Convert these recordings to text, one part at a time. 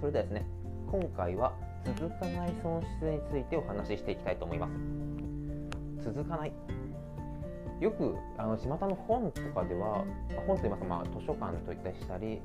それではですね今回は続かない損失についてお話ししていきたいと思います。続かない。よくあの巷の本とかでは本といいますか、まあ、図書館といったりしたり、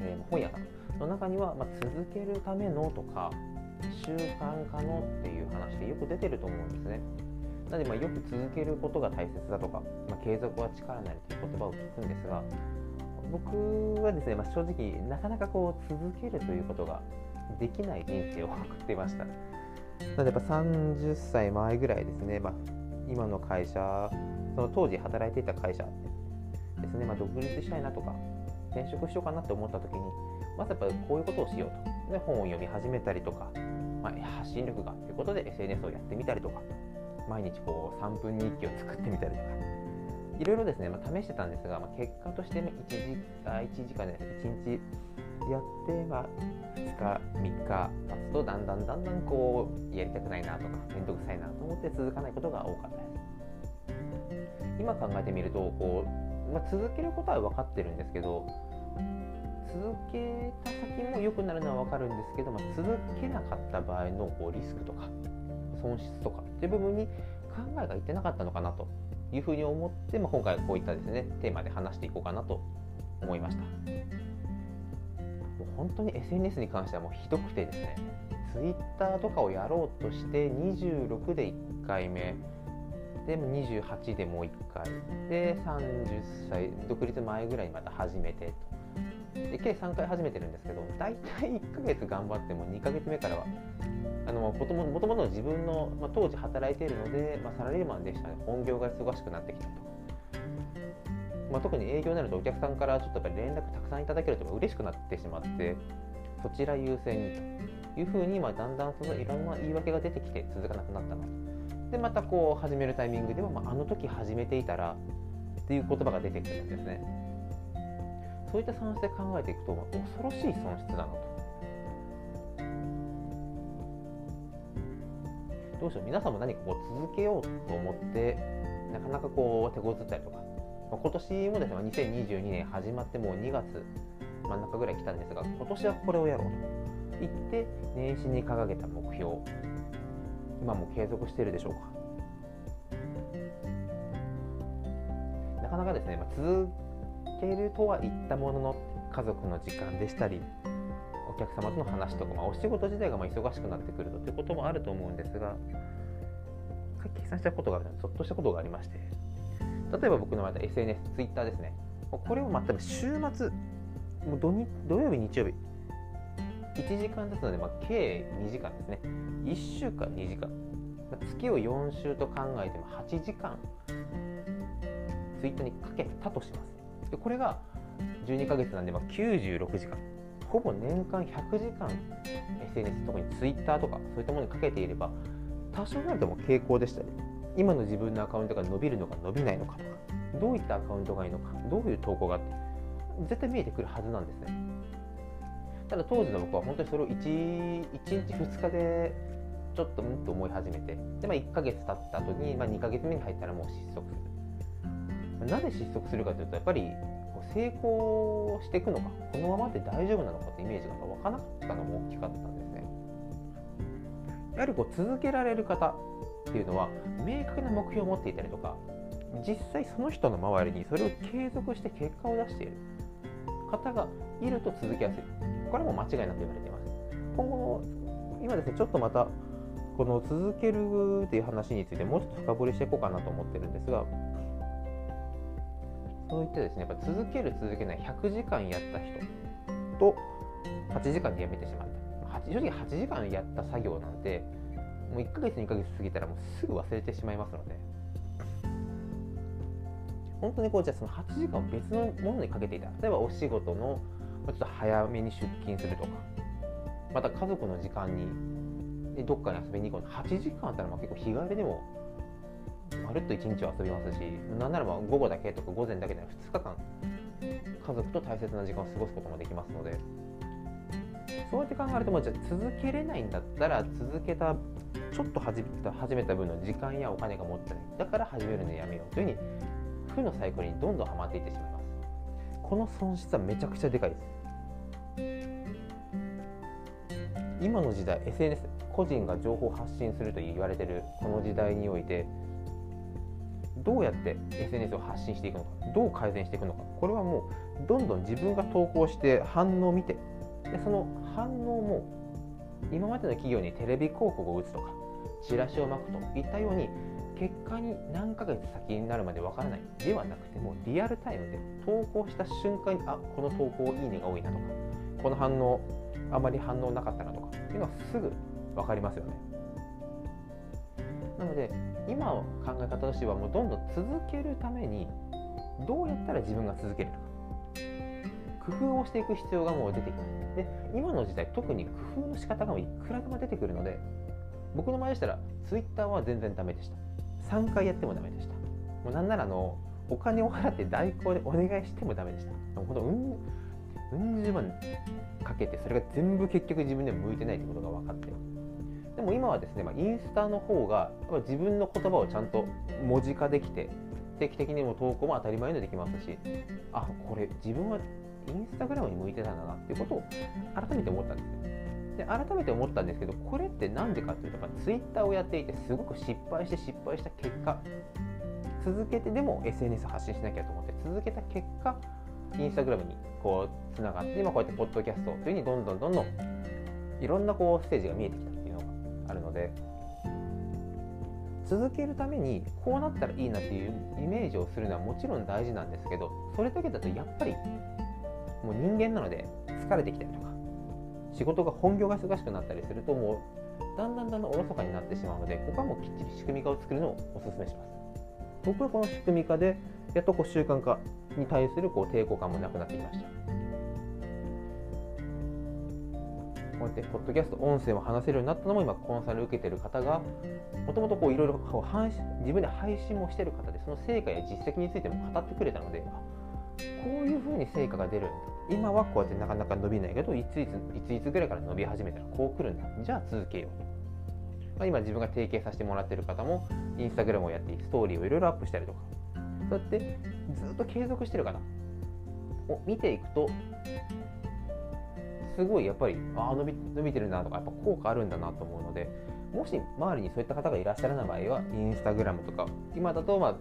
えー、本屋さんの中には、まあ、続けるためのとか習慣化のっていう話でよく出てると思うんですね。なのでまあよく続けることが大切だとか、まあ、継続は力なりという言葉を聞くんですが僕はですね、まあ、正直なかなかこう続けるということができない人生を送っていました。なのでやっぱ30歳前ぐらいですね、まあ、今の会社その当時働いていた会社ですね、まあ、独立したいなとか転職しようかなって思った時にまずやっぱこういうことをしようと。で本を読み始めたりとか、まあ、発信力がということで SNS をやってみたりとか毎日こう3分日記を作ってみたりとか。いろいろですね、まあ、試してたんですが、まあ、結果として1時あ1時間で1日やって、まあ、2日3日経つとだんだんだんだんこうやりたくないなとか面倒くさいなと思って続かないことが多かったです。今考えてみるとこう、まあ、続けることは分かってるんですけど続けた先も良くなるのは分かるんですけど、まあ、続けなかった場合のこうリスクとか損失とかっていう部分に考えがいってなかったのかなというふうに思って、まあ、今回こういったですねテーマで話していこうかなと思いました。もう本当に SNS に関してはもうひどくてですね Twitter とかをやろうとして26で1回目で28でもう1回で30歳独立前ぐらいにまた始めてと。で計3回始めてるんですけど大体1ヶ月頑張っても2ヶ月目からはあのもともとの自分の、まあ、当時働いているので、まあ、サラリーマンでしたね。本業が忙しくなってきたと、まあ、特に営業になるとお客さんからちょっとやっぱり連絡たくさんいただけると嬉しくなってしまってそちら優先にというふうに、まあ、だんだんそのいろんな言い訳が出てきて続かなくなったなと。でまたこう始めるタイミングでは、まあ、あの時始めていたらっていう言葉が出てくるんですね。そういった損失で考えていくと恐ろしい損失だなと。どうしよう皆さんも何かこう続けようと思ってなかなかこう手こずったりとか、まあ、今年もですね2022年始まってもう2月真ん中ぐらい来たんですが今年はこれをやろうと。言って年始に掲げた目標。今も継続しているでしょうか。なかなかですね、まあ、続けるとは言ったものの家族の時間でしたりお客様との話とか、まあ、お仕事自体がま忙しくなってくるとということもあると思うんですが計算したことがあるのでちょっとしたことがありまして例えば僕のまた SNS、Twitter ですね。これを全く週末もう土土曜日、日曜日1時間ずつので、まあ、計2時間ですね。1週間2時間。月を4週と考えても8時間ツイッターにかけたとします。でこれが12ヶ月なんで、まあ、96時間。ほぼ年間100時間 SNS 特に Twitter とかそういったものにかけていれば多少なりとも傾向でしたり今の自分のアカウントが伸びるのか伸びないのかとかどういったアカウントがいいのかどういう投稿があって絶対見えてくるはずなんですね。ただ当時の僕は本当にそれを 1, 1日2日でちょっとうんと思い始めてで、まあ、1ヶ月経った後に、まあ、2ヶ月目に入ったらもう失速する。なぜ失速するかというとやっぱり成功していくのかこのままで大丈夫なのかってイメージが分からなかったのも大きかったんですね。やはりこう続けられる方っていうのは明確な目標を持っていたりとか実際その人の周りにそれを継続して結果を出している。方がいると続けやすい。これも間違いなく言われています。今後今ですねちょっとまたこの続けるっていう話についてもうちょっと深掘りしていこうかなと思ってるんですがそういったですねやっぱ続ける続けない100時間やった人。と。8時間でやめてしまった。正直8時間やった作業なんてもう1ヶ月2ヶ月過ぎたらもうすぐ忘れてしまいますので。本当にこうじゃあその8時間を別のものにかけていた。例えばお仕事のちょっと早めに出勤するとか。また家族の時間にどっかに遊びに行こう。8時間あったらまあ結構日帰りでもまるっと1日遊びますしなんならば午後だけとか午前だけで2日間家族と大切な時間を過ごすこともできますのでそうやって考えるともうじゃあ続けれないんだったら続けたちょっと始めた始めた分の時間やお金が持ってない。だから始めるのやめようというふうに負のサイクルにどんどんはまっていってしまいます。この損失はめちゃくちゃでかいです。今の時代 SNS 個人が情報を発信すると言われてるこの時代においてどうやって SNS を発信していくのかどう改善していくのかこれはもうどんどん自分が投稿して反応を見てでその反応も今までの企業にテレビ広告を打つとかチラシを巻くといったように結果に何ヶ月先になるまでわからないではなくてもリアルタイムで投稿した瞬間にあこの投稿いいねが多いなとかこの反応あまり反応なかったなとかっていうのはすぐ分かりますよね。なので今の考え方としてはもうどんどん続けるためにどうやったら自分が続けるのか。工夫をしていく必要がもう出てきます。で今の時代特に工夫の仕方がいくらでも出てくるので僕の場合でしたら Twitter は全然ダメでした。3回やってもダメでした。もうなんならあのお金を払って代行でお願いしてもダメでした。もうほんうんうん十万かけてそれが全部結局自分でも向いてないってことが分かって。でも今はですね、まあ、インスタの方が自分の言葉をちゃんと文字化できて定期的にも投稿も当たり前にできますしあこれ自分はインスタグラムに向いてたんだなっていうことを改めて思ったんですで改めて思ったんですけどこれって何でかっていうとやっぱツイッターをやっていてすごく失敗して失敗した結果続けてでも SNS 発信しなきゃと思って続けた結果インスタグラムにこうつながって今こうやってポッドキャストというふうにどんどんどんどんいろんなこうステージが見えてきた。で続けるためにこうなったらいいなっていうイメージをするのはもちろん大事なんですけどそれだけだとやっぱりもう人間なので疲れてきたりとか仕事が本業が忙しくなったりするともうだんだんだんだんおろそかになってしまうのでここはもうきっちり仕組み化を作るのをお勧めします。僕はこの仕組み化でやっとこう習慣化に対するこう抵抗感もなくなってきました。こうやってポッドキャスト音声も話せるようになったのも今コンサル受けてる方がもともといろいろ自分で配信もしてる方でその成果や実績についても語ってくれたのでこういうふうに成果が出るんだ。今はこうやってなかなか伸びないけどいついついついつぐらいから伸び始めたらこう来るんだ。じゃあ続けようまあ、今自分が提携させてもらってる方もインスタグラムをやってストーリーをいろいろアップしたりとか。そうやってずっと継続してる方を見ていくとすごいやっぱりあ伸び伸びてるなとかやっぱ効果あるんだなと思うのでもし周りにそういった方がいらっしゃらない場合はインスタグラムとか今だとまあ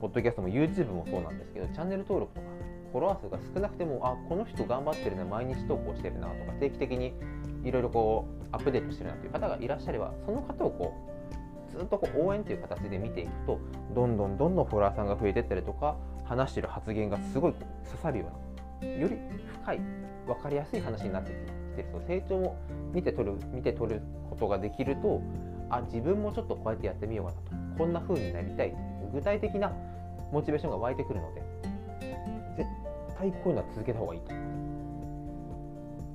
ポッドキャストも YouTube もそうなんですけどチャンネル登録とかフォロワー数が少なくてもあこの人頑張ってるな毎日投稿してるなとか定期的にいろいろこうアップデートしてるなという方がいらっしゃればその方をこうずっとこう応援という形で見ていくとどんどんどんどんフォロワーさんが増えていったりとか話してる発言がすごい刺さるようなより深い分かりやすい話になってきてると成長も見て取る見て取ることができるとあ自分もちょっとこうやってやってみようかなとこんな風になりたい具体的なモチベーションが湧いてくるので絶対こういうのは続けた方がいいと。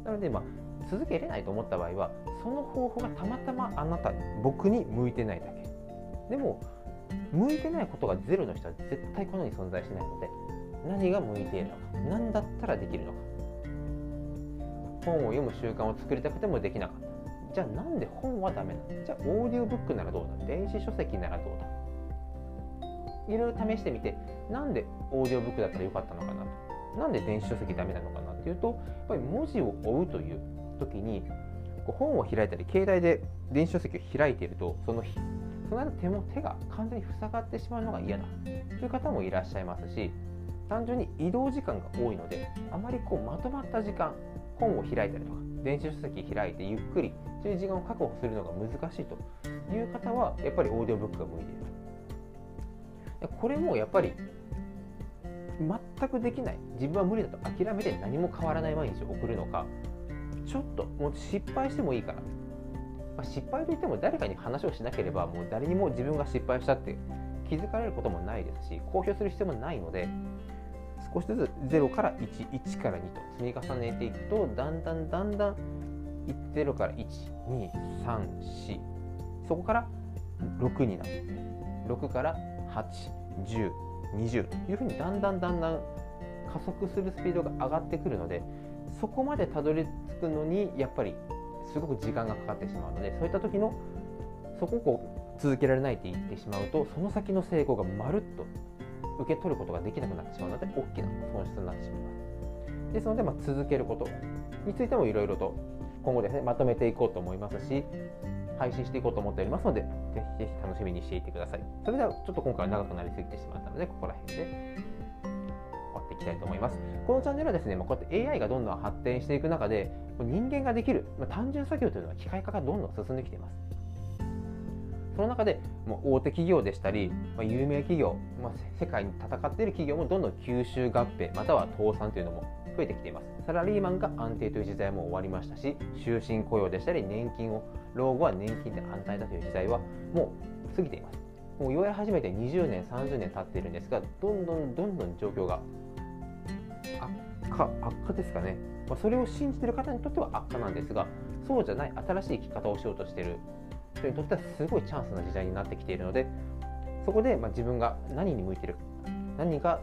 なのでまあ続けれないと思った場合はその方法がたまたまあなた僕に向いてないだけでも向いてないことがゼロの人は絶対この世に存在しないので何が向いているのか何だったらできるのか本を読む習慣を作りたくてもできなかった。じゃあなんで本はダメなの？じゃあオーディオブックならどうだ？電子書籍ならどうだ？いろいろ試してみてなんでオーディオブックだったらよかったのかなと？なんで電子書籍ダメなのかなっていうとやっぱり文字を追うという時に本を開いたり携帯で電子書籍を開いているとそのその間手も手が完全に塞がってしまうのが嫌だという方もいらっしゃいますし単純に移動時間が多いのであまりこうまとまった時間本を開いたりとか電子書籍開いてゆっくりそういう時間を確保するのが難しいという方はやっぱりオーディオブックが向いているこれもやっぱり全くできない自分は無理だと諦めて何も変わらない毎日を送るのかちょっともう失敗してもいいから、まあ、失敗といっても誰かに話をしなければもう誰にも自分が失敗したって気づかれることもないですし公表する必要もないので少しずつ0から11から2と積み重ねていくとだんだんだんだん0から1234そこから6になって6から81020というふうにだんだんだんだん加速するスピードが上がってくるのでそこまでたどり着くのにやっぱりすごく時間がかかってしまうのでそういった時のそこをこう続けられないって言ってしまうとその先の成功がまるっと受け取ることができなくなってしまうので大きな損失になってしまいます。ですので、まあ、続けることについてもいろいろと今後ですねまとめていこうと思いますし配信していこうと思っておりますのでぜひぜひ楽しみにしていてください。それではちょっと今回は長くなりすぎてしまったのでここら辺で終わっていきたいと思います。このチャンネルはですねまこうやって AI がどんどん発展していく中で人間ができるま単純作業というのは機械化がどんどん進んできています。その中でもう大手企業でしたり、まあ、有名企業、まあ、世界に戦っている企業もどんどん吸収合併または倒産というのも増えてきています。サラリーマンが安定という時代も終わりましたし終身雇用でしたり年金を老後は年金で安泰だという時代はもう過ぎています。もう言われ始めて20年30年経っているんですがどんどんどんどん状況が悪化悪化ですかね、まあ、それを信じている方にとっては悪化なんですがそうじゃない新しい生き方をしようとしている。人にとってはすごいチャンスな時代になってきているのでそこでま自分が何に向いているか何が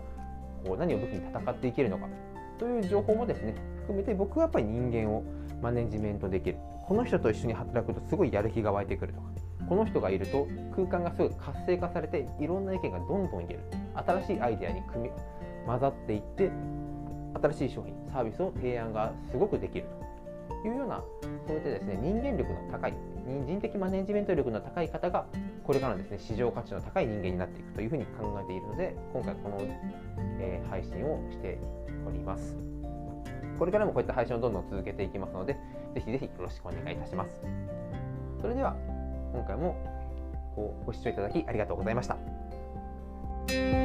こう何を武器に戦っていけるのかという情報もですね含めて僕はやっぱり人間をマネジメントできる。この人と一緒に働くとすごいやる気が湧いてくるとかこの人がいると空間がすごい活性化されていろんな意見がどんどん言える。新しいアイデアに組み混ざっていって新しい商品サービスを提案がすごくできるというようなそういったですね人間力の高い人的マネジメント力の高い方がこれからのですね市場価値の高い人間になっていくというふうに考えているので今回この、えー、配信をしております。これからもこういった配信をどんどん続けていきますので、ぜひぜひよろしくお願いいたします。それでは、今回もご視聴いただきありがとうございました。